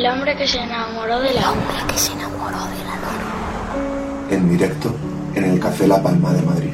El hombre que se enamoró de la El hombre que se enamoró de la luna. En directo en el Café La Palma de Madrid.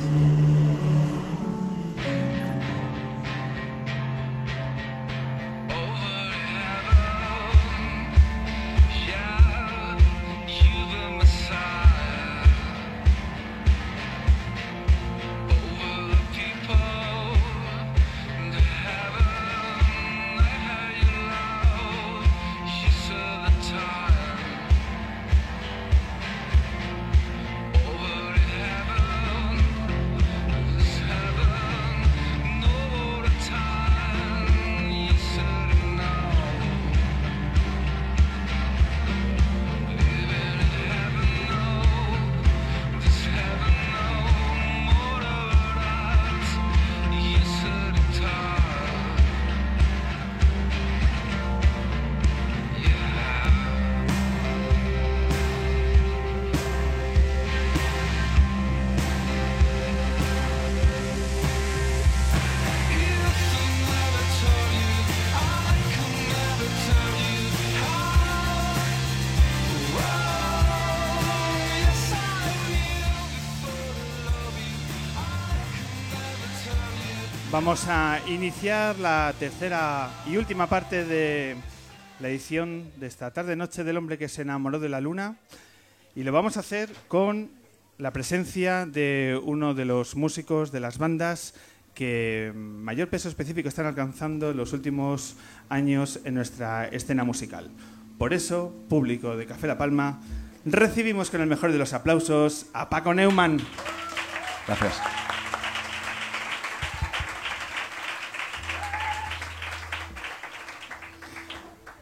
Vamos a iniciar la tercera y última parte de la edición de esta tarde-noche del hombre que se enamoró de la luna. Y lo vamos a hacer con la presencia de uno de los músicos de las bandas que mayor peso específico están alcanzando en los últimos años en nuestra escena musical. Por eso, público de Café La Palma, recibimos con el mejor de los aplausos a Paco Neumann. Gracias.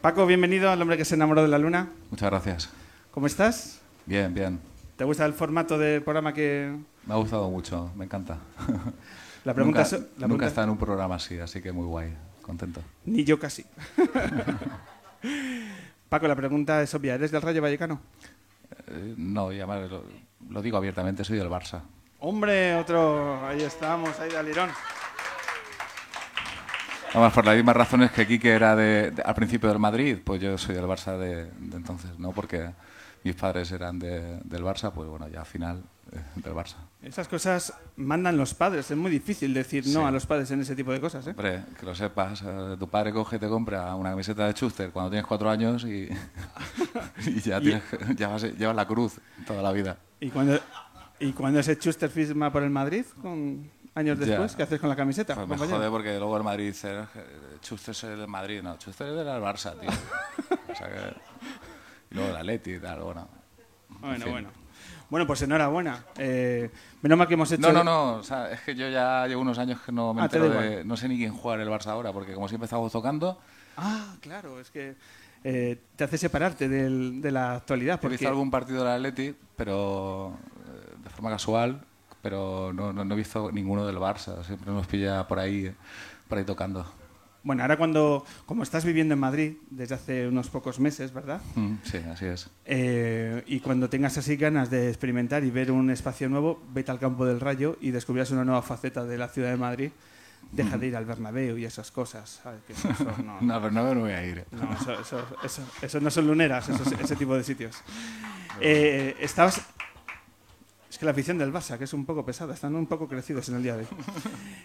Paco, bienvenido al hombre que se enamoró de la luna. Muchas gracias. ¿Cómo estás? Bien, bien. ¿Te gusta el formato del programa que...? Me ha gustado mucho, me encanta. La pregunta nunca, la nunca pregunta- estado en un programa así, así que muy guay, contento. Ni yo casi. Paco, la pregunta es obvia. ¿Eres del Rayo Vallecano? Eh, no, ya me- lo, lo digo abiertamente, soy del Barça. Hombre, otro... Ahí estamos, ahí de alirón. Además, por las mismas razones que Quique era de, de- al principio del Madrid, pues yo soy del Barça de, de entonces, ¿no? Porque mis padres eran de- del Barça, pues bueno, ya al final eh, del Barça. Esas cosas mandan los padres. Es muy difícil decir no Sí. a los padres en ese tipo de cosas, ¿eh? Hombre, que lo sepas, eh, tu padre coge y te compra una camiseta de Schuster cuando tienes cuatro años y, y ya, tienes- ya vas- llevas la cruz toda la vida. Y cuando, y cuando ese Schuster firma por el Madrid, con años Ya. después, ¿qué haces con la camiseta? Pues me jode porque luego el Madrid dice, "Eh, Schuster es del Madrid, no, Schuster es del Barça, tío. O sea que- y luego el Atleti y tal, bueno. En Bueno, fin. bueno. Bueno, pues enhorabuena. Eh, menos mal que hemos hecho... No, no, no, o sea, es que yo ya llevo unos años que no me Ah, entero de... No sé ni quién juega en el Barça ahora, porque como siempre estamos tocando, Ah, claro, es que eh, te hace separarte del- de la actualidad. he Porque visto algún partido del Atleti, pero eh, de forma casual, pero no, no, no he visto ninguno del Barça, siempre nos pilla por ahí, por ahí tocando. Bueno, ahora cuando, como estás viviendo en Madrid desde hace unos pocos meses, ¿verdad? Mm, Sí, así es. Eh, y cuando tengas así ganas de experimentar y ver un espacio nuevo, vete al campo del Rayo y descubrirás una nueva faceta de la ciudad de Madrid. Deja de ir al Bernabéu y esas cosas. ¿sabes? Que eso no, No, pero no voy a ir. no, eso, eso- no son luneras, ese tipo de sitios. Eh, estabas... Es que la afición del Barça, que es un poco pesada, están un poco crecidos en el día de hoy.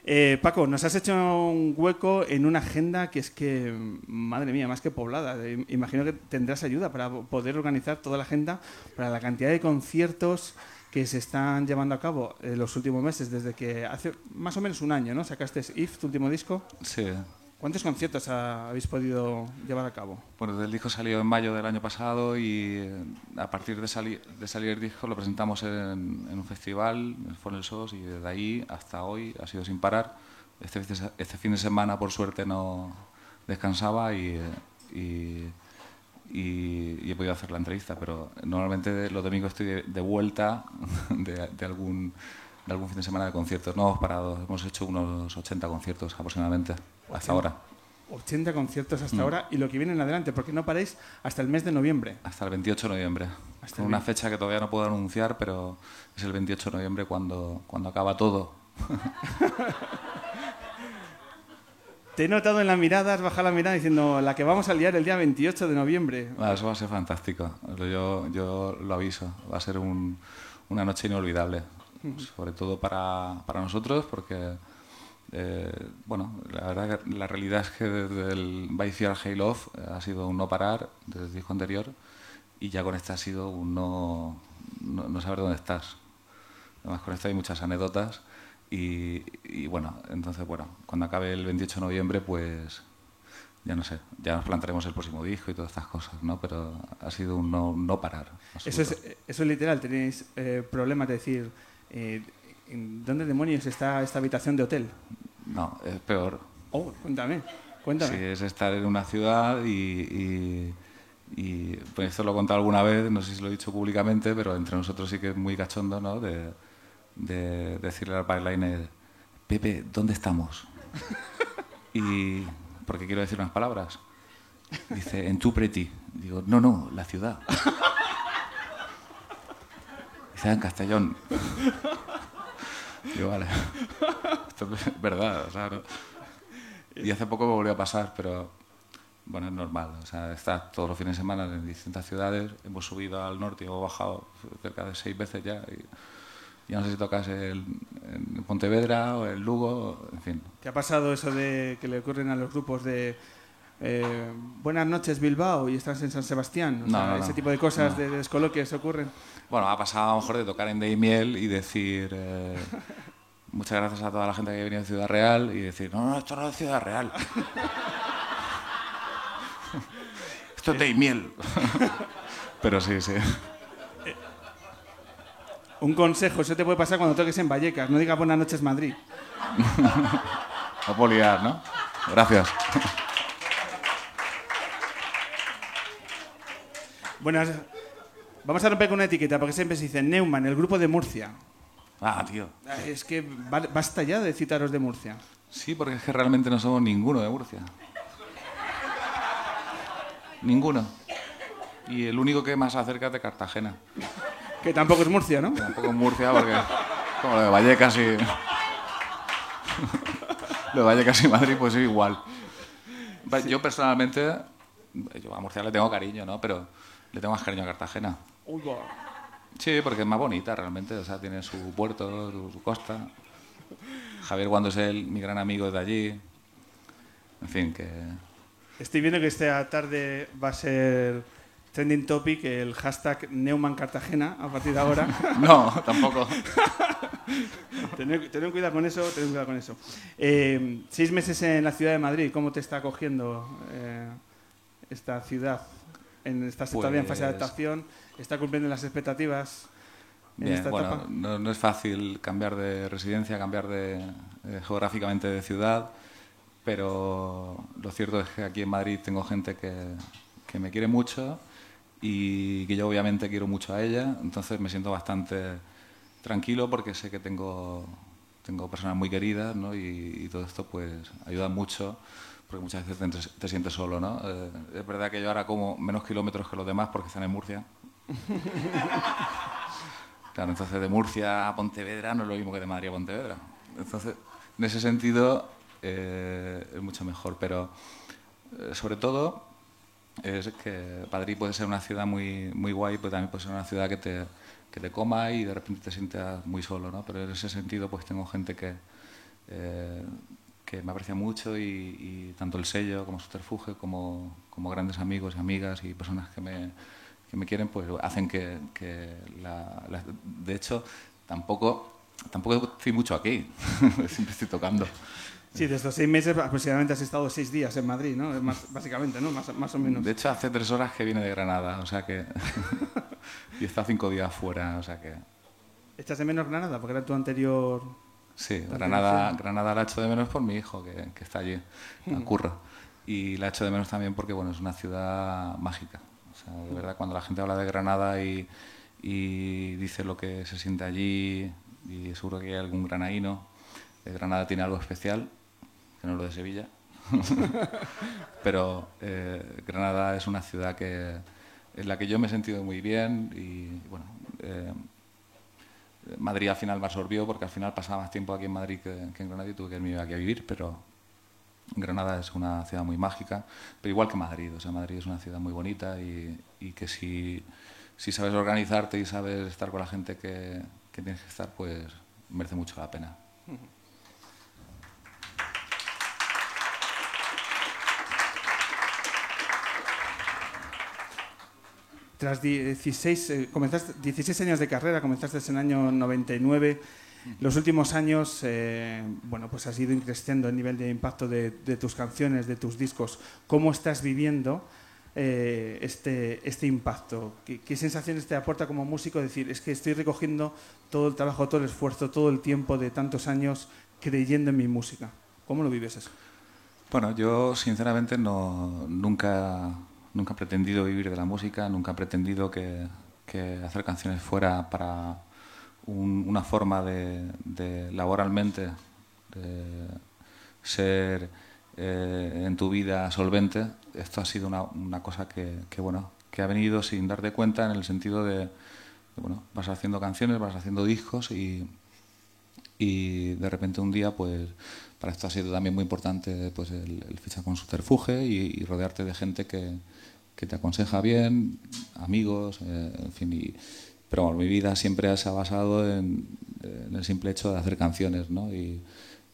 Eh, Paco, nos has hecho un hueco en una agenda que es que, madre mía, más que poblada. Eh, Imagino que tendrás ayuda para poder organizar toda la agenda para la cantidad de conciertos que se están llevando a cabo en los últimos meses, desde que hace más o menos un año, ¿no? Sacaste If, tu último disco. Sí. ¿Cuántos conciertos ha- habéis podido llevar a cabo? Bueno, el disco salió en mayo del año pasado y eh, a partir de, sali- de salir el disco lo presentamos en, en un festival, en Funnel Sos, y desde ahí hasta hoy ha sido sin parar. Este, este fin de semana, por suerte, no descansaba y, eh, y, y- y he podido hacer la entrevista, pero normalmente los domingos estoy de, de vuelta de, de algún, de algún fin de semana de conciertos. No hemos parado, hemos hecho unos 80 conciertos aproximadamente hasta ahora. 80 conciertos Mm. hasta ahora y lo que viene en adelante, porque no paréis hasta el mes de noviembre. Hasta el 28 de noviembre. Hasta Con una 20. fecha que todavía no puedo anunciar, pero es el 28 de noviembre cuando, cuando acaba todo. te he notado en la mirada, has bajado la mirada diciendo la que vamos a liar el día 28 de noviembre. Ah, eso va a ser fantástico. Yo, yo lo aviso. Va a ser un, una noche inolvidable. Sobre todo para, para nosotros, porque eh, bueno, la verdad que la realidad es que desde el By Fear Hail Off ha sido un no parar desde el disco anterior y ya con este ha sido un no, no, saber dónde estás. Además con esto hay muchas anécdotas y, y, bueno, entonces bueno, cuando acabe el 28 de noviembre pues ya no sé, ya nos plantaremos el próximo disco y todas estas cosas, ¿no? Pero ha sido un no, no parar. Eso es, eso es literal, tenéis eh, problemas de decir... Eh, ¿Dónde demonios está esta habitación de hotel? No, es peor. Oh, cuéntame, cuéntame. Sí, es estar en una ciudad y, y, pues esto lo he contado alguna vez, no sé si lo he dicho públicamente, pero entre nosotros sí que es muy cachondo, ¿no? De, decirle al bailarina, Pepe, ¿dónde estamos? y porque quiero decir unas palabras. Dice, en tu preti. Digo, no, no, la ciudad. En Castellón. Digo, vale. Esto es verdad, o sea, Y hace poco me volvió a pasar, pero bueno, es normal. O sea, estás todos los fines de semana en distintas ciudades. Hemos subido al norte y hemos bajado cerca de seis veces ya. Y ya no sé si tocas el, en Pontevedra o el Lugo, en fin. ¿Te ha pasado eso de que le ocurren a los grupos de eh, buenas noches Bilbao y estás en San Sebastián? no, ese tipo de cosas, de, descoloquios ocurren. Bueno, ha pasado a lo mejor de tocar en Deimiel y decir eh, muchas gracias a toda la gente que ha venido de Ciudad Real y decir, no, no, esto no es Ciudad Real. esto es Deimiel. Pero sí, sí. Un consejo, eso te puede pasar cuando toques en Vallecas. No digas buenas noches Madrid. a poliar, ¿no? Gracias. Buenas. Vamos a romper con una etiqueta, porque siempre se dice Neumann, el grupo de Murcia. Ah, tío. Es que basta ya de citaros de Murcia. Sí, porque es que realmente no somos ninguno de Murcia. Ninguno. Y el único que más acerca es de Cartagena. Que tampoco es Murcia, ¿no? tampoco es Murcia, porque como lo de Vallecas y... lo de Vallecas y Madrid, pues es igual. Yo personalmente, yo a Murcia le tengo cariño, ¿no? Pero le tengo más cariño a Cartagena. Sí, porque es más bonita realmente, o sea, tiene su puerto, su, costa. Javier cuando es él, mi gran amigo de allí. En fin, que... Estoy viendo que esta tarde va a ser trending topic el hashtag Neumann Cartagena a partir de ahora. no, tampoco. tener, cuidado con eso, tener cuidado con eso. Eh, seis meses en la ciudad de Madrid, ¿cómo te está acogiendo eh, esta ciudad? En, ¿Estás todavía en fase de pues adaptación? ¿Está cumpliendo las expectativas? Bien, bueno, no, es fácil cambiar de residencia, cambiar de, eh, geográficamente de ciudad, pero lo cierto es que aquí en Madrid tengo gente que, que me quiere mucho y que yo obviamente quiero mucho a ella, entonces me siento bastante tranquilo porque sé que tengo, tengo personas muy queridas ¿no? y, todo esto pues ayuda mucho porque muchas veces te, sientes solo. ¿no? Eh, es verdad que yo ahora como menos kilómetros que los demás porque están en Murcia. claro, entonces de Murcia a Pontevedra no es lo mismo que de Madrid a Pontevedra. Entonces, en ese sentido eh, es mucho mejor, pero eh, sobre todo es que Madrid puede ser una ciudad muy, muy guay, pero también puede ser una ciudad que te, que te coma y de repente te sientas muy solo, ¿no? Pero en ese sentido pues tengo gente que, eh, que me aprecia mucho y, tanto el sello como Subterfuge como, como grandes amigos y amigas y personas que me, que me quieren pues hacen que, que la, de hecho tampoco tampoco estoy mucho aquí siempre estoy tocando Sí, de estos seis meses aproximadamente has estado seis días en Madrid, ¿no? Más, básicamente, ¿no? Más, más, o menos. De hecho, hace tres horas que viene de Granada, o sea que... y está cinco días fuera, o sea que... ¿Echas de menos Granada? Porque era tu anterior... Sí, Granada, Granada la echo de menos por mi hijo, que, que está allí, en Curro. Y la echo de menos también porque, bueno, es una ciudad mágica. Sea, de verdad, cuando la gente habla de Granada y, dice lo que se siente allí, y seguro que hay algún granaíno, Granada tiene algo especial, que no es lo de Sevilla. Pero eh, Granada es una ciudad que, en la que yo me he sentido muy bien y bueno, eh, Madrid al final me absorbió porque al final pasaba más tiempo aquí en Madrid que, en Granada y tuve que irme aquí a vivir, pero Granada es una ciudad muy mágica, pero igual que Madrid. O sea, Madrid es una ciudad muy bonita y, que si, si, sabes organizarte y sabes estar con la gente que, que tienes que estar, pues merece mucho la pena. Tras 16, eh, comenzaste, 16 años de carrera, comenzaste en el año 99. Los últimos años, eh, bueno, pues has ido creciendo el nivel de impacto de, tus canciones, de tus discos. ¿Cómo estás viviendo eh, este, este impacto? ¿Qué, sensaciones te aporta como músico decir, es que estoy recogiendo todo el trabajo, todo el esfuerzo, todo el tiempo de tantos años creyendo en mi música? ¿Cómo lo vives eso? Bueno, yo sinceramente no, nunca nunca he pretendido vivir de la música, nunca he pretendido que, hacer canciones fuera para una forma de, laboralmente de ser eh, en tu vida solvente. Esto ha sido una, cosa que, bueno, que ha venido sin darte cuenta en el sentido de, bueno, vas haciendo canciones, vas haciendo discos y, y de repente un día pues para esto ha sido también muy importante pues el, fichar con subterfuge y rodearte de gente que, que te aconseja bien, amigos, eh, en fin. Y, pero bueno, mi vida siempre se ha basado en, el simple hecho de hacer canciones, ¿no? Y,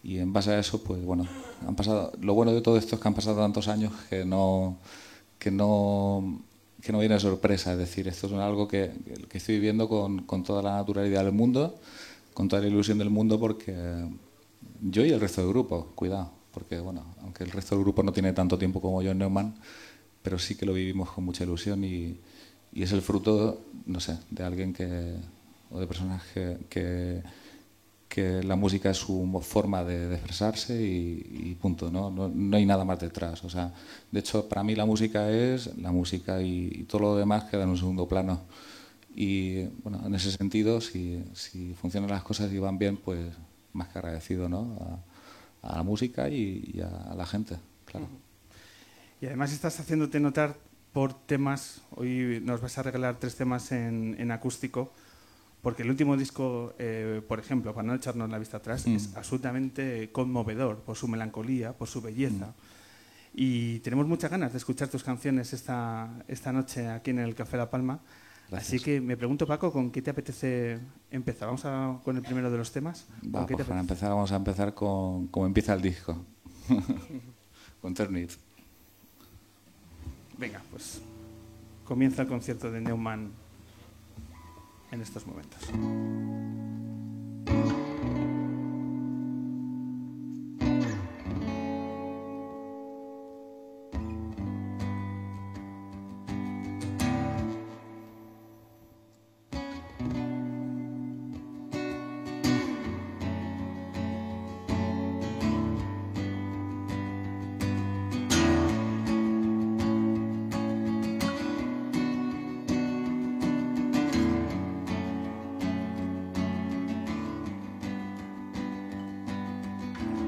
en base a eso, pues bueno, han pasado. Lo bueno de todo esto es que han pasado tantos años que no que no que no viene sorpresa, es decir, esto es algo que, que estoy viviendo con, con toda la naturalidad del mundo, con toda la ilusión del mundo, porque yo y el resto del grupo, cuidado, porque bueno, aunque el resto del grupo no tiene tanto tiempo como yo en Neumann, pero sí que lo vivimos con mucha ilusión y, y es el fruto, no sé, de alguien que, o de personas que, que, que la música es su forma de, expresarse y, punto, ¿no? ¿no? ¿no? hay nada más detrás. O sea, de hecho, para mí la música es la música y, todo lo demás queda en un segundo plano. Y bueno, en ese sentido, si, si funcionan las cosas y van bien, pues más que agradecido ¿no? a, a la música y, a, la gente, claro. Y además estás haciéndote notar por temas, hoy nos vas a regalar tres temas en, acústico, porque el último disco, eh, por ejemplo, para no echarnos la vista atrás, es mm. absolutamente conmovedor por su melancolía, por su belleza. Mm. Y tenemos muchas ganas de escuchar tus canciones esta, esta noche aquí en el Café La Palma. Así que me pregunto, Paco, ¿con qué te apetece empezar? ¿Vamos a, con el primero de los temas? Pues para empezar, vamos a empezar con cómo empieza el disco, con Turnip. Venga, pues comienza el concierto de Neumann en estos momentos.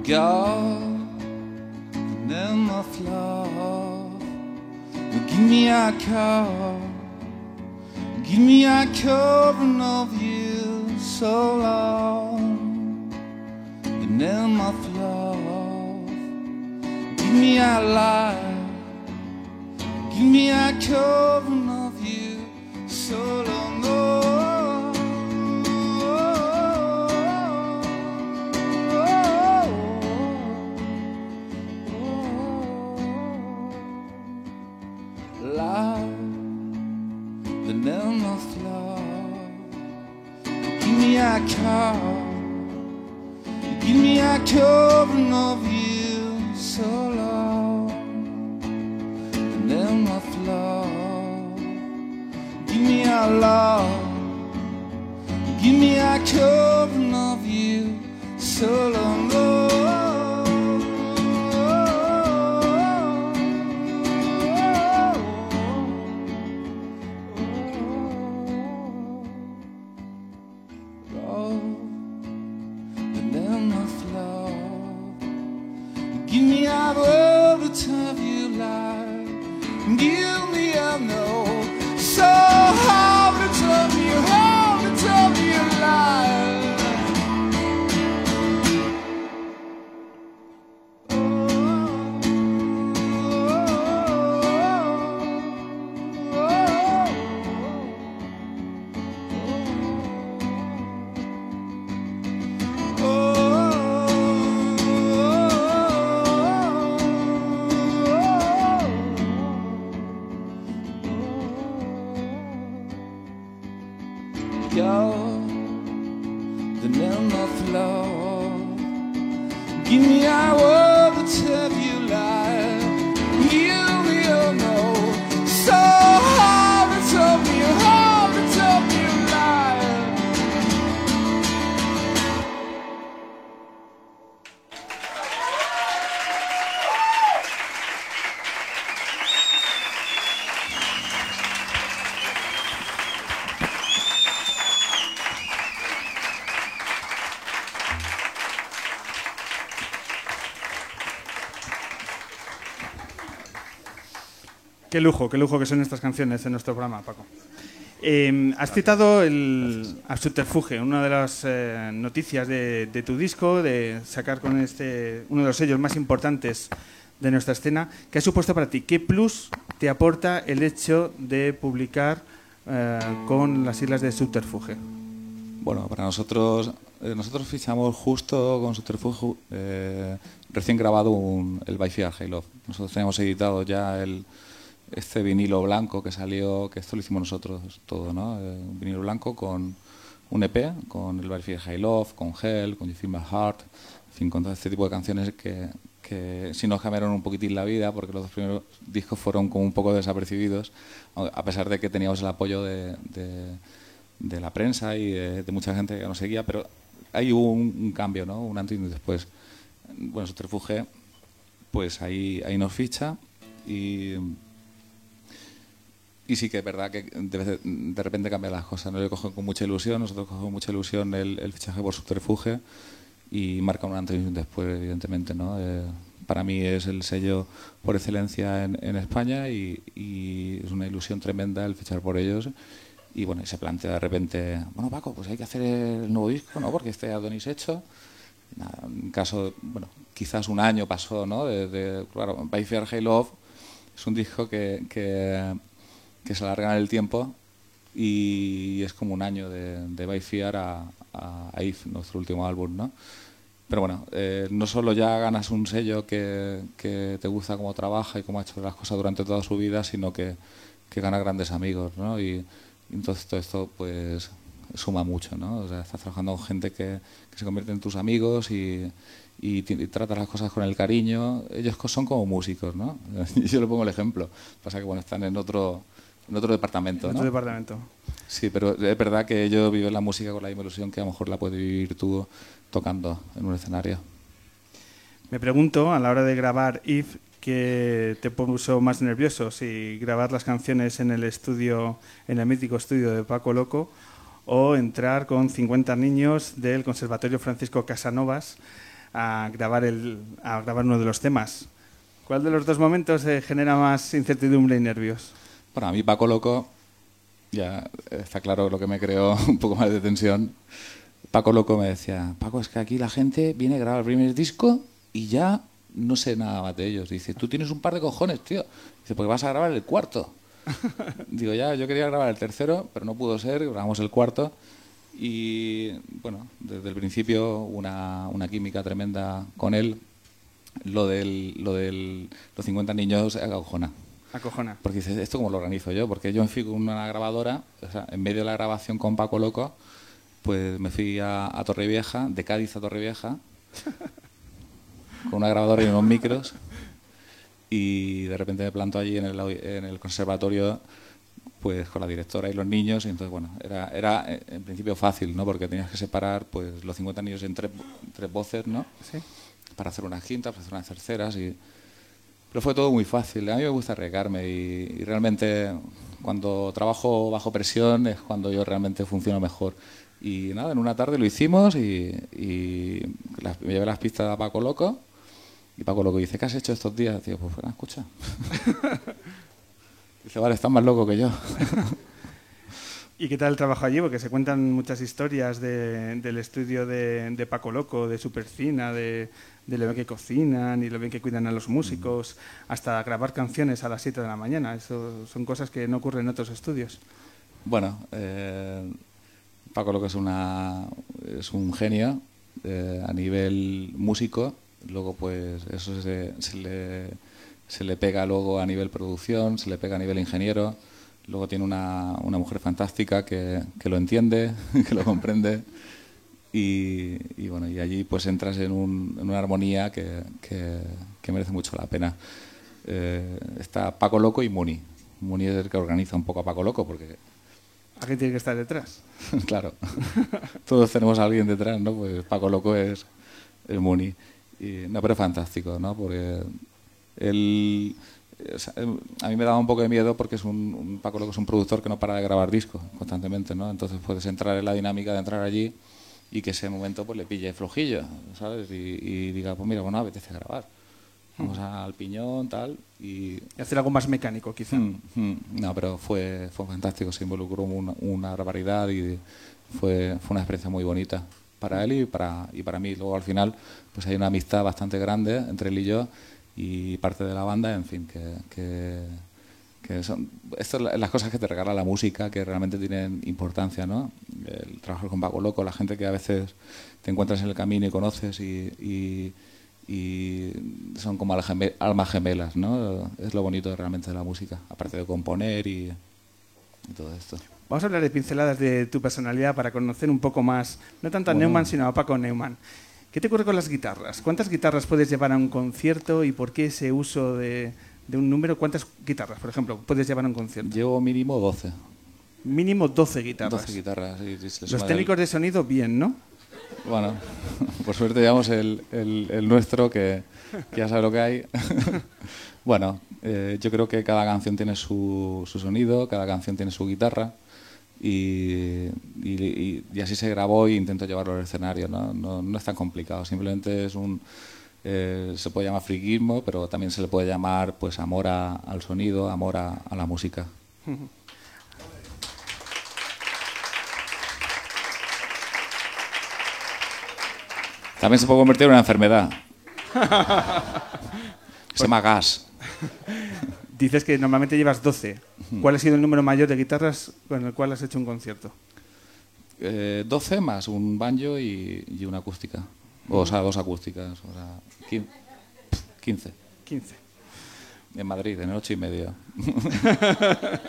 God, then my floor. Give me a call, give me a covering of you so long. And then my floor, give me a light, give me a covering Qué lujo, qué lujo que son estas canciones en nuestro programa, Paco. Eh, has citado el a Subterfuge, una de las eh, noticias de, de tu disco, de sacar con este uno de los sellos más importantes de nuestra escena. ¿Qué ha supuesto para ti? ¿Qué plus te aporta el hecho de publicar eh, con las islas de Subterfuge? Bueno, para nosotros, eh, nosotros fichamos justo con Subterfuge eh, recién grabado un, el By Fear Halo. Nosotros teníamos editado ya el, este vinilo blanco que salió, que esto lo hicimos nosotros todo, ¿no? Eh, un vinilo blanco con un EP, con el Fear High Love, con Hell, con You Feel My Heart, en fin, con todo este tipo de canciones que, que sí nos cambiaron un poquitín la vida, porque los dos primeros discos fueron como un poco desapercibidos, a pesar de que teníamos el apoyo de, de, de la prensa y de, de, mucha gente que nos seguía, pero ahí hubo un, un, cambio, ¿no? Un antes y un después. Bueno, Subterfuge, pues ahí, ahí nos ficha y y sí que es verdad que de, de, repente cambian las cosas. ¿no? Yo cojo con mucha ilusión, nosotros cogemos con mucha ilusión el, el, fichaje por subterfuge y marca un antes y un después, evidentemente. ¿no? Eh, para mí es el sello por excelencia en, en España y, y, es una ilusión tremenda el fichar por ellos. Y bueno, y se plantea de repente, bueno Paco, pues hay que hacer el nuevo disco, ¿no? Porque este Adonis hecho. Nada, en caso, bueno, quizás un año pasó, ¿no? De, de claro, By Fear High Love es un disco que, que que se alargan el tiempo y es como un año de, de By Fear a, a, a, If, nuestro último álbum, ¿no? Pero bueno, eh, no solo ya ganas un sello que, que, te gusta cómo trabaja y cómo ha hecho las cosas durante toda su vida, sino que, que gana grandes amigos, ¿no? Y, y, entonces todo esto, pues, suma mucho, ¿no? O sea, estás trabajando con gente que, que se convierte en tus amigos y, y, y, tratas las cosas con el cariño. Ellos son como músicos, ¿no? Yo le pongo el ejemplo. Pasa que, bueno, están en otro en otro departamento. En otro ¿no? departamento. Sí, pero es verdad que ellos viven la música con la misma ilusión que a lo mejor la puedes vivir tú tocando en un escenario. Me pregunto, a la hora de grabar If, ¿qué te puso más nervioso? Si grabar las canciones en el estudio, en el mítico estudio de Paco Loco, o entrar con 50 niños del Conservatorio Francisco Casanovas a grabar, el, a grabar uno de los temas. ¿Cuál de los dos momentos eh, genera más incertidumbre y nervios? Bueno, a mí Paco Loco, ya está claro lo que me creó un poco más de tensión. Paco Loco me decía, Paco, es que aquí la gente viene a grabar el primer disco y ya no sé nada más de ellos. Dice, tú tienes un par de cojones, tío. Dice, porque vas a grabar el cuarto. Digo, ya, yo quería grabar el tercero, pero no pudo ser, grabamos el cuarto. Y bueno, desde el principio una, una química tremenda con él. Lo del, lo del los 50 niños acojona. Acojona. Porque dices, ¿esto cómo lo organizo yo? Porque yo me fui con una grabadora, o sea, en medio de la grabación con Paco Loco, pues me fui a, a Torrevieja, de Cádiz a Torrevieja, con una grabadora y unos micros, y de repente me planto allí en el, en el conservatorio pues con la directora y los niños y entonces bueno era era en principio fácil no porque tenías que separar pues los 50 niños en tres, tres voces no ¿Sí? para hacer unas quintas para hacer unas terceras y pero fue todo muy fácil. A mí me gusta arriesgarme y, y, realmente cuando trabajo bajo presión es cuando yo realmente funciono mejor. Y nada, en una tarde lo hicimos y, y las, me llevé las pistas a Paco Loco y Paco Loco dice, ¿qué has hecho estos días? Digo, pues escucha. dice, vale, estás más loco que yo. ¿Y qué tal el trabajo allí? Porque se cuentan muchas historias de, del estudio de, de, Paco Loco, de Supercina, de, de lo bien que cocinan y lo bien que cuidan a los músicos, hasta grabar canciones a las 7 de la mañana. Eso son cosas que no ocurren en otros estudios. Bueno, eh, Paco Loco es, una, es un genio eh, a nivel músico. Luego, pues, eso se, se, le, se le pega luego a nivel producción, se le pega a nivel ingeniero. Luego tiene una, una mujer fantástica que, que, lo entiende, que lo comprende. Y, bueno, y allí pues entras en, una armonía que, merece mucho la pena. Eh, está Paco Loco y Muni. Muni es el que organiza un poco a Paco Loco porque... ¿A tiene que estar detrás? claro. Todos tenemos a alguien detrás, ¿no? Pues Paco Loco es el Muni. Y, no, pero es fantástico, ¿no? Porque él... a mí me daba un poco de miedo porque es un, Paco Loco es un productor que no para de grabar discos constantemente, ¿no? Entonces puedes entrar en la dinámica de entrar allí y que ese momento pues le pille flojillo, ¿sabes? Y, diga, pues mira, bueno, apetece grabar. Vamos al piñón, tal, y... hacer algo más mecánico, quizá. Mm, mm. no, pero fue, fue fantástico, se involucró una, una barbaridad y fue, fue una experiencia muy bonita para él y para, y para mí. Luego al final pues hay una amistad bastante grande entre él y yo y parte de la banda, en fin, que, que que son estas las cosas que te regala la música que realmente tienen importancia, ¿no? El trabajar con Paco Loco, la gente que a veces te encuentras en el camino y conoces y, y, son como almas gemelas, ¿no? Es lo bonito realmente de la música, aparte de componer y, todo esto. Vamos a hablar de pinceladas de tu personalidad para conocer un poco más, no tanto a Neumann, sino a Paco Neumann. ¿Qué te ocurre con las guitarras? ¿Cuántas guitarras puedes llevar a un concierto y por qué ese uso de, de un número, ¿cuántas guitarras, por ejemplo, puedes llevar a un concierto? Llevo mínimo 12. Mínimo 12 guitarras. 12 guitarras, Los técnicos de sonido, bien, ¿no? Bueno, por suerte llevamos el, el, nuestro, que, ya sabe lo que hay. bueno, eh, yo creo que cada canción tiene su, su, sonido, cada canción tiene su guitarra. Y, y, y, así se grabó y intento llevarlo al escenario. ¿no? No, no es tan complicado, simplemente es un, eh, se puede llamar friquismo, pero también se le puede llamar pues amor al sonido, amor a, la música. También se puede convertir en una enfermedad. se llama gas. Dices que normalmente llevas 12. ¿Cuál ha sido el número mayor de guitarras con el cual has hecho un concierto? 12 eh, más un banjo y, y una acústica. O sea, dos acústicas. O sea, 15. 15. En Madrid, en ocho y media.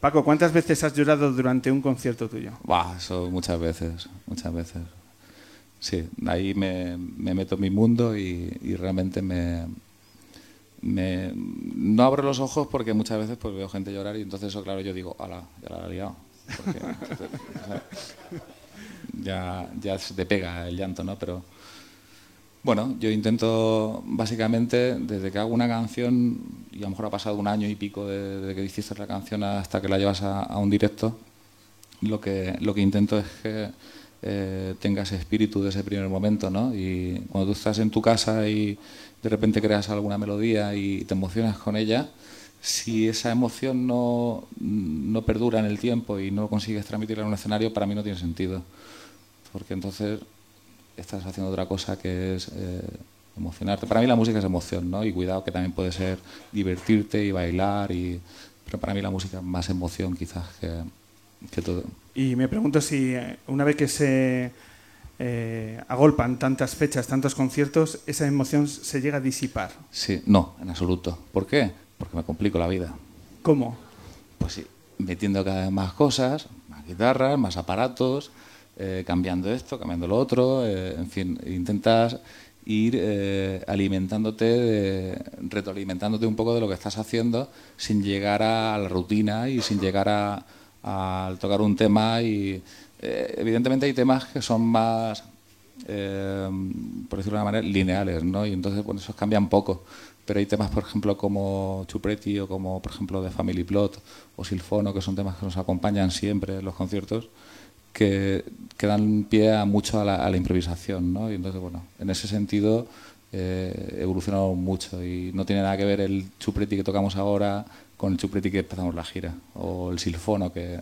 Paco, ¿cuántas veces has llorado durante un concierto tuyo? Bah, eso muchas veces, muchas veces. Sí, ahí me, meto en mi mundo y, realmente me, me, no abro los ojos porque muchas veces pues veo gente llorar y entonces eso claro yo digo, ala, ya la he liado. ya, ya se te pega el llanto, ¿no? Pero bueno, yo intento básicamente, desde que hago una canción, y a lo mejor ha pasado un año y pico desde que hiciste la canción hasta que la llevas a, un directo, lo que, lo que intento es que eh, tengas espíritu de ese primer momento, ¿no? Y cuando tú estás en tu casa y de repente creas alguna melodía y te emocionas con ella, si esa emoción no, no perdura en el tiempo y no consigues transmitirla en un escenario, para mí no tiene sentido. Porque entonces estás haciendo otra cosa que es eh, emocionarte. Para mí la música es emoción, ¿no? Y cuidado que también puede ser divertirte y bailar, y, pero para mí la música es más emoción quizás que, todo. Y me pregunto si eh, una vez que se eh, agolpan tantas fechas, tantos conciertos, esa emoción se llega a disipar. Sí, no, en absoluto. ¿Por qué? Porque me complico la vida. ¿Cómo? Pues sí, metiendo cada vez más cosas, más guitarras, más aparatos, eh, cambiando esto, cambiando lo otro, eh, en fin, intentas ir eh, alimentándote, retroalimentándote un poco de lo que estás haciendo sin llegar a la rutina y sin llegar a, tocar un tema y evidentemente hay temas que son más, por decirlo de una manera, lineales, ¿no? Y entonces bueno, esos cambian poco. Pero hay temas, por ejemplo, como Chupreti o como, por ejemplo, de Family Plot o Silfono, que son temas que nos acompañan siempre en los conciertos, que, dan pie a mucho a la, improvisación, ¿no? Y entonces, bueno, en ese sentido eh, evolucionado mucho y no tiene nada que ver el chupreti que tocamos ahora con el chupreti que empezamos la gira o el silfono que,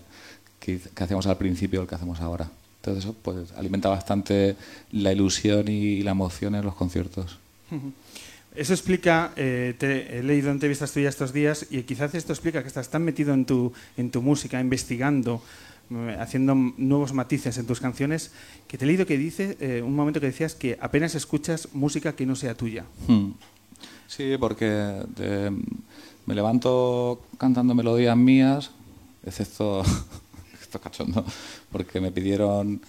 que, hacemos al principio o el que hacemos ahora. Entonces eso pues alimenta bastante la ilusión y, la emoción en los conciertos. Eso explica, eh, te, he leído entrevistas tuyas estos días y quizás esto explica que estás tan metido en tu, en tu música, investigando, eh, haciendo nuevos matices en tus canciones, que te he leído que dice, eh, un momento que decías que apenas escuchas música que no sea tuya. Hmm. Sí, porque me levanto cantando melodías mías, excepto, esto cachondo, porque me pidieron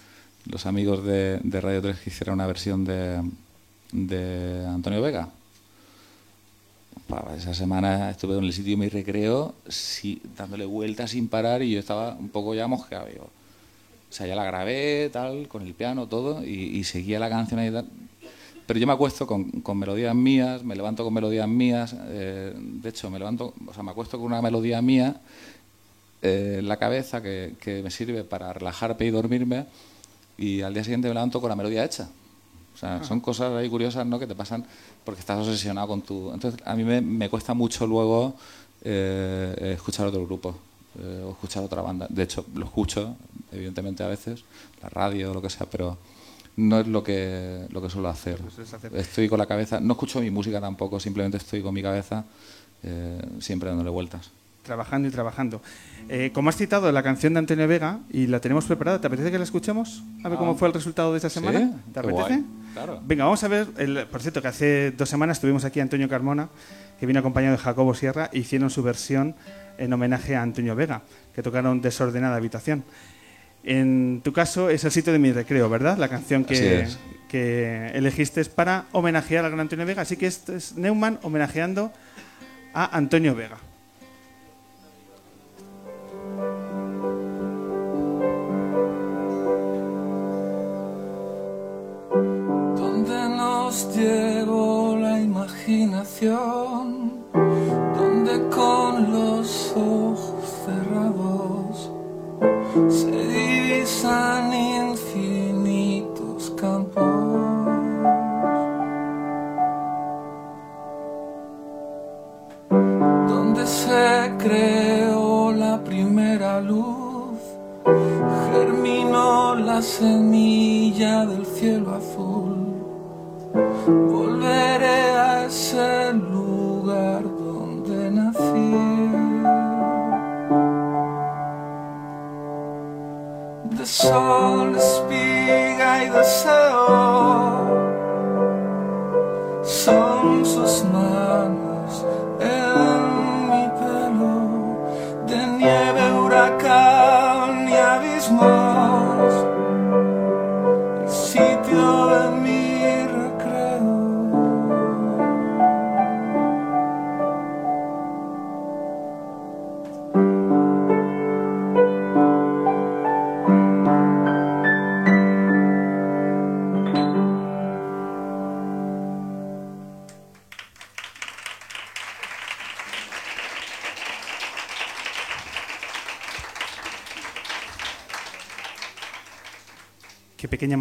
los amigos de, Radio 3 que hicieran una versión de, de Antonio Vega. Esa semana estuve en el sitio de mi recreo dándole vueltas sin parar y yo estaba un poco ya mosqueado. o sea, ya la grabé, tal, con el piano, todo, y, seguía la canción ahí. Pero yo me acuesto con, con, melodías mías, me levanto con melodías mías. Eh, de hecho, me levanto, o sea, me acuesto con una melodía mía eh, en la cabeza que, que, me sirve para relajarme y dormirme. Y al día siguiente me levanto con la melodía hecha. Sea, son cosas ahí curiosas, ¿no? Que te pasan porque estás obsesionado con tu. Entonces, a mí me, me cuesta mucho luego eh, escuchar otro grupo o escuchar otra banda. De hecho, lo escucho, evidentemente, a veces, la radio o lo que sea, pero no es lo que, lo que suelo hacer. Estoy con la cabeza, no escucho mi música tampoco, simplemente estoy con mi cabeza eh, siempre dándole vueltas. Trabajando y trabajando. Eh, como has citado la canción de Antonio Vega y la tenemos preparada, ¿te apetece que la escuchemos? A ver cómo ah. fue el resultado de esta semana. ¿Te apetece? Claro. Venga, vamos a ver. El, por cierto, que hace dos semanas tuvimos aquí a Antonio Carmona, que vino acompañado de Jacobo Sierra, e hicieron su versión en homenaje a Antonio Vega, que tocaron Desordenada Habitación. En tu caso es el sitio de mi recreo, ¿verdad? La canción que, que elegiste es para homenajear al gran Antonio Vega. Así que esto es Neumann homenajeando a Antonio Vega. Llevó la imaginación, donde con los ojos cerrados se divisan infinitos campos. Donde se creó la primera luz, germinó la semilla del cielo azul. Volveré a ese lugar donde nací. de sol, espiga y deseo son sus manos en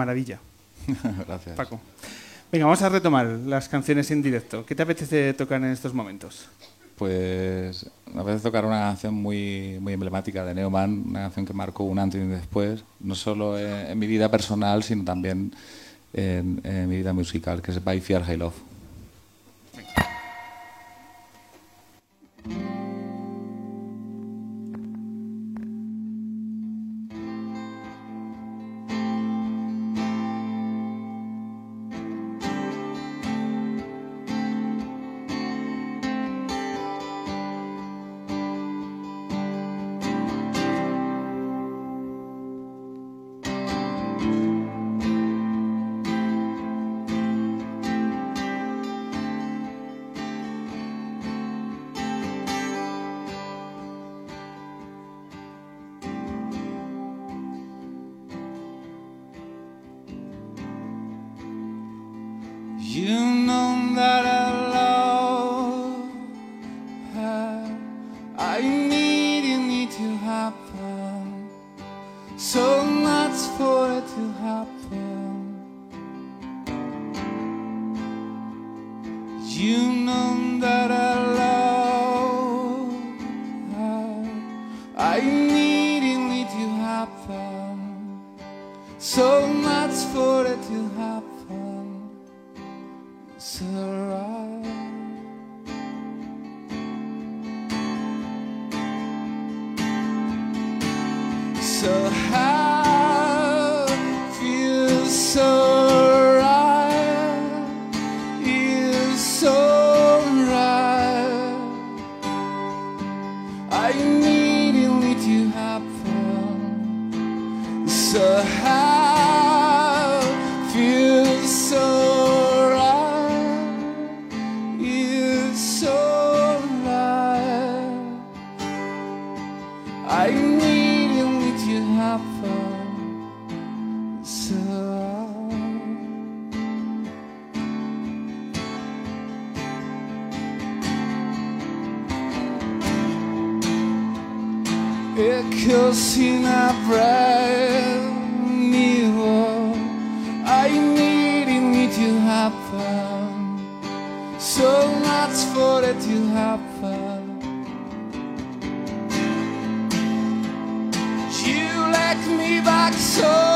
maravilla. Gracias. Paco. Venga, vamos a retomar las canciones en directo. ¿Qué te apetece tocar en estos momentos? Pues me apetece tocar una canción muy, muy emblemática de Neumann, una canción que marcó un antes y un después, no solo en, mi vida personal, sino también en, mi vida musical, que es By Fear High Love. So Because ecco sin apremi I need it to happen so much for it to happen you let me back so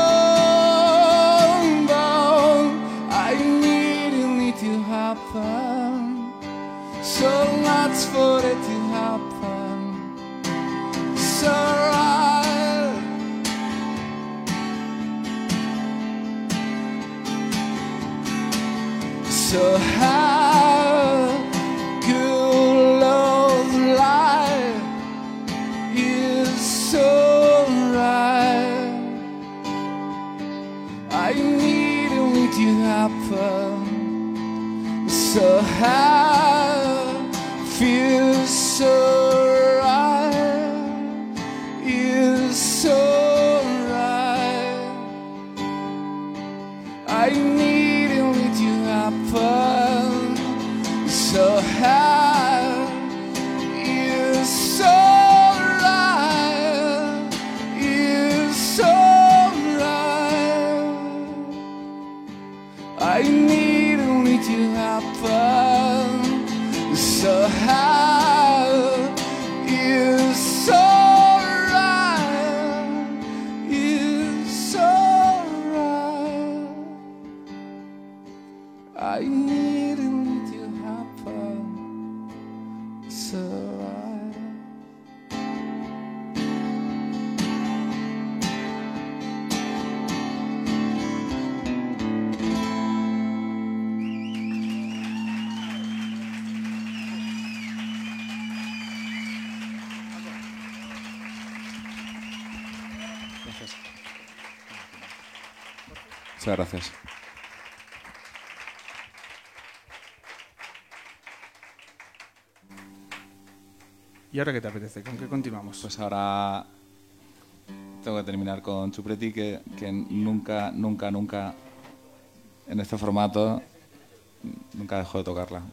I need only to happen so high. Muchas gracias. ¿Y ahora qué te apetece? ¿Con qué continuamos? Pues ahora tengo que terminar con Chupretti, que, que nunca, nunca, nunca en este formato, nunca dejó de tocarla.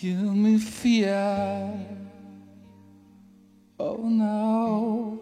give me fear. Oh no.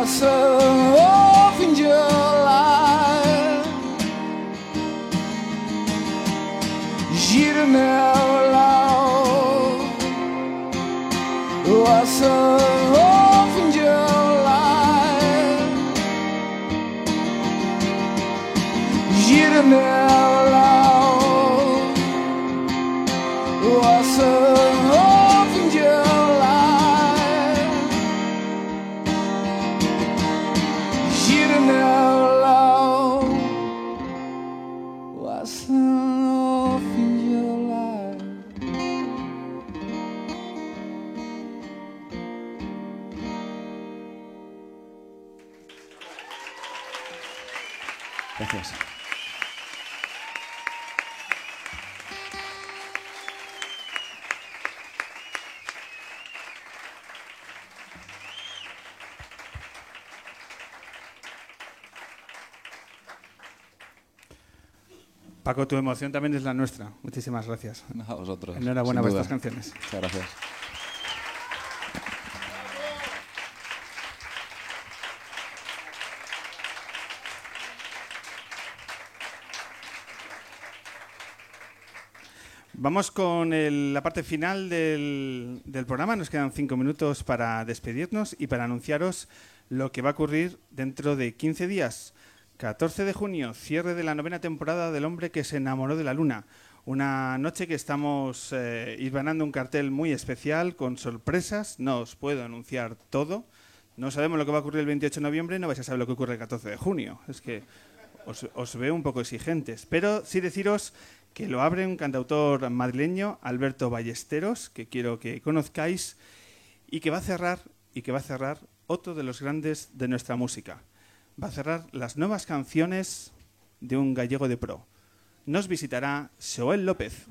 awesome. Paco, tu emoción también es la nuestra. Muchísimas gracias. A vosotros. Enhorabuena por estas canciones. Muchas gracias. Vamos con el- la parte final del, del programa. Nos quedan cinco minutos para despedirnos y para anunciaros lo que va a ocurrir dentro de 15 días. 14 de junio, cierre de la novena temporada del hombre que se enamoró de la luna. Una noche que estamos eh, hilvanando un cartel muy especial con sorpresas. No os puedo anunciar todo. No sabemos lo que va a ocurrir el 28 de noviembre, no vais a saber lo que ocurre el 14 de junio. Es que os, os veo un poco exigentes. Pero sí deciros que lo abre un cantautor madrileño, Alberto Ballesteros, que quiero que conozcáis, y que va a cerrar, y que va a cerrar otro de los grandes de nuestra música. Va a cerrar las nuevas canciones de un gallego de pro. Nos visitará Joel López.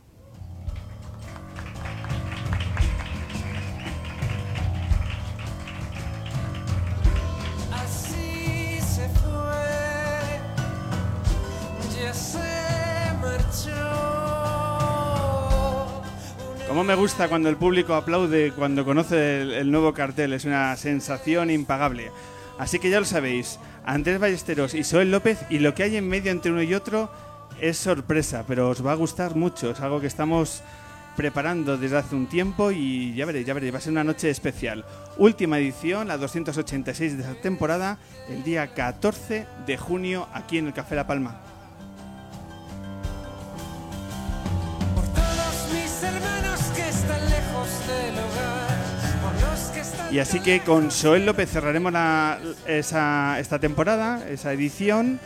Así se fue, ya se marchó. Como me gusta cuando el público aplaude cuando conoce el, el nuevo cartel, es una sensación impagable. Así que ya lo sabéis, Andrés Ballesteros y Joel López, y lo que hay en medio entre uno y otro es sorpresa, pero os va a gustar mucho, es algo que estamos preparando desde hace un tiempo y ya veréis, ya veréis, va a ser una noche especial. Última edición, la 286 de esta temporada, el día 14 de junio aquí en el Café La Palma. Y así que con Joel López cerraremos esa, esta temporada, esa edición,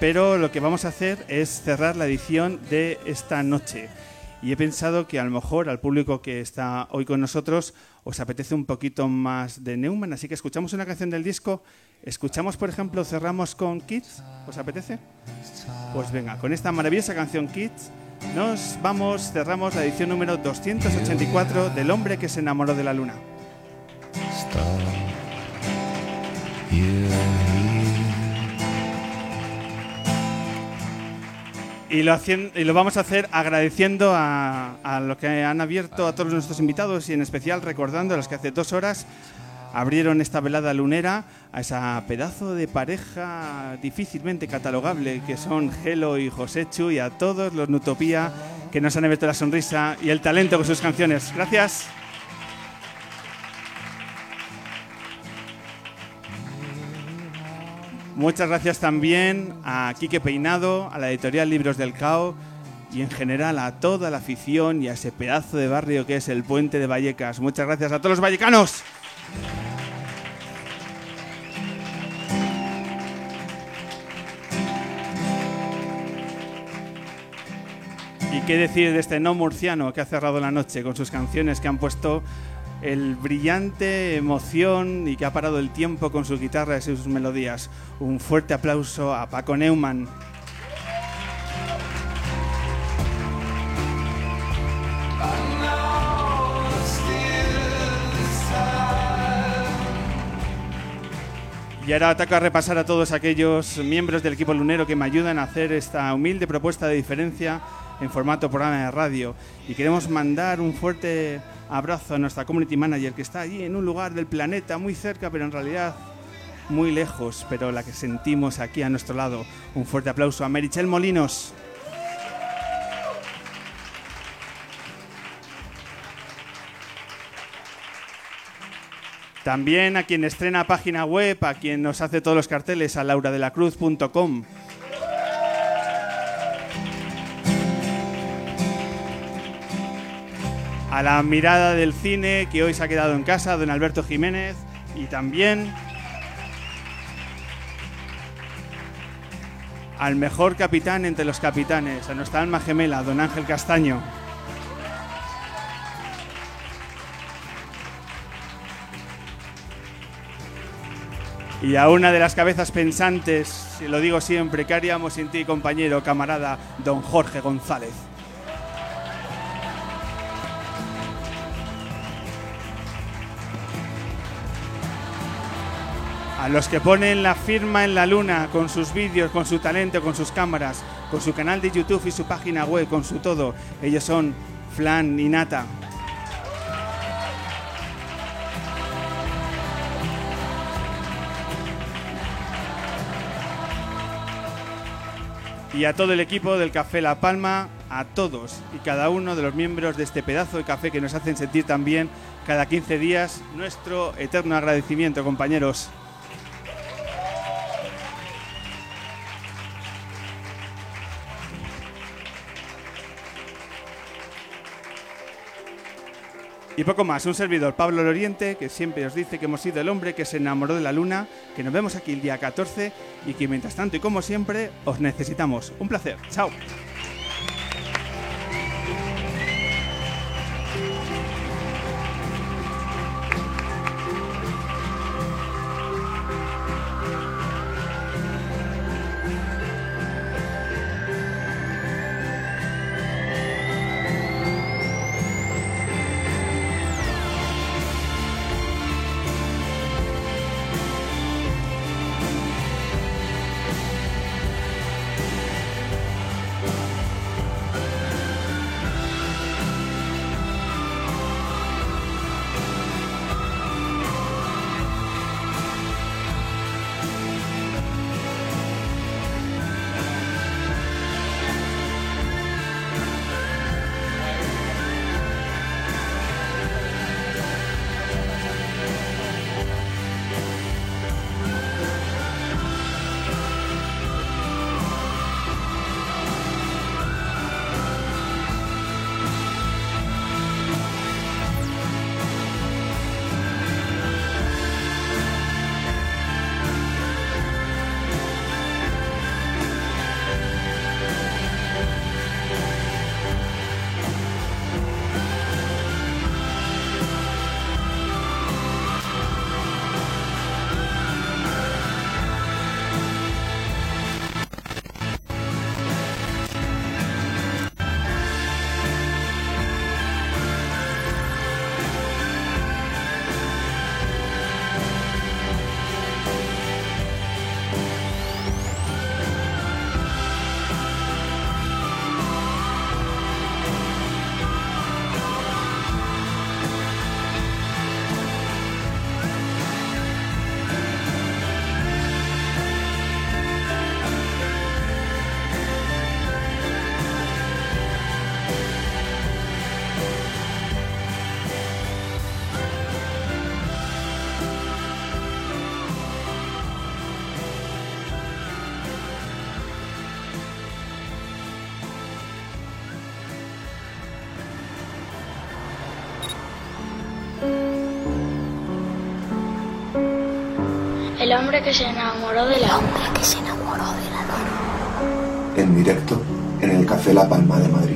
pero lo que vamos a hacer es cerrar la edición de esta noche. Y he pensado que a lo mejor al público que está hoy con nosotros os apetece un poquito más de Neumann, así que escuchamos una canción del disco. Escuchamos, por ejemplo, cerramos con Kids. ¿Os apetece? Pues venga, con esta maravillosa canción Kids nos vamos, cerramos la edición número 284 del hombre que se enamoró de la luna. Y lo, hacien- y lo vamos a hacer agradeciendo a, a lo que han abierto a todos nuestros invitados y en especial recordando a los que hace dos horas abrieron esta velada lunera a esa pedazo de pareja difícilmente catalogable que son Gelo y Josechu y a todos los Nutopía que nos han abierto la sonrisa y el talento con sus canciones. Gracias. Muchas gracias también a Quique Peinado, a la editorial Libros del Cao y en general a toda la afición y a ese pedazo de barrio que es el Puente de Vallecas. Muchas gracias a todos los vallecanos. ¿Y qué decir de este no murciano que ha cerrado la noche con sus canciones que han puesto el brillante emoción y que ha parado el tiempo con su guitarra y sus melodías. Un fuerte aplauso a Paco Neumann. Y ahora toca repasar a todos aquellos miembros del equipo lunero que me ayudan a hacer esta humilde propuesta de diferencia en formato programa de radio. Y queremos mandar un fuerte abrazo a nuestra community manager que está allí en un lugar del planeta muy cerca, pero en realidad muy lejos, pero la que sentimos aquí a nuestro lado. Un fuerte aplauso a Merichel Molinos. También a quien estrena página web, a quien nos hace todos los carteles, a lauradelacruz.com. a la mirada del cine que hoy se ha quedado en casa, don Alberto Jiménez, y también al mejor capitán entre los capitanes, a nuestra alma gemela, don Ángel Castaño. Y a una de las cabezas pensantes, lo digo siempre, ¿qué haríamos sin ti, compañero, camarada, don Jorge González? A los que ponen la firma en la luna con sus vídeos, con su talento, con sus cámaras, con su canal de YouTube y su página web, con su todo. Ellos son Flan y Nata. Y a todo el equipo del Café La Palma, a todos y cada uno de los miembros de este pedazo de café que nos hacen sentir también cada 15 días nuestro eterno agradecimiento, compañeros. Y poco más, un servidor, Pablo Loriente, que siempre os dice que hemos sido el hombre que se enamoró de la luna, que nos vemos aquí el día 14 y que mientras tanto y como siempre os necesitamos. Un placer, chao. Hombre que se enamoró de la hombre que se enamoró de la luna. En directo en el Café La Palma de Madrid.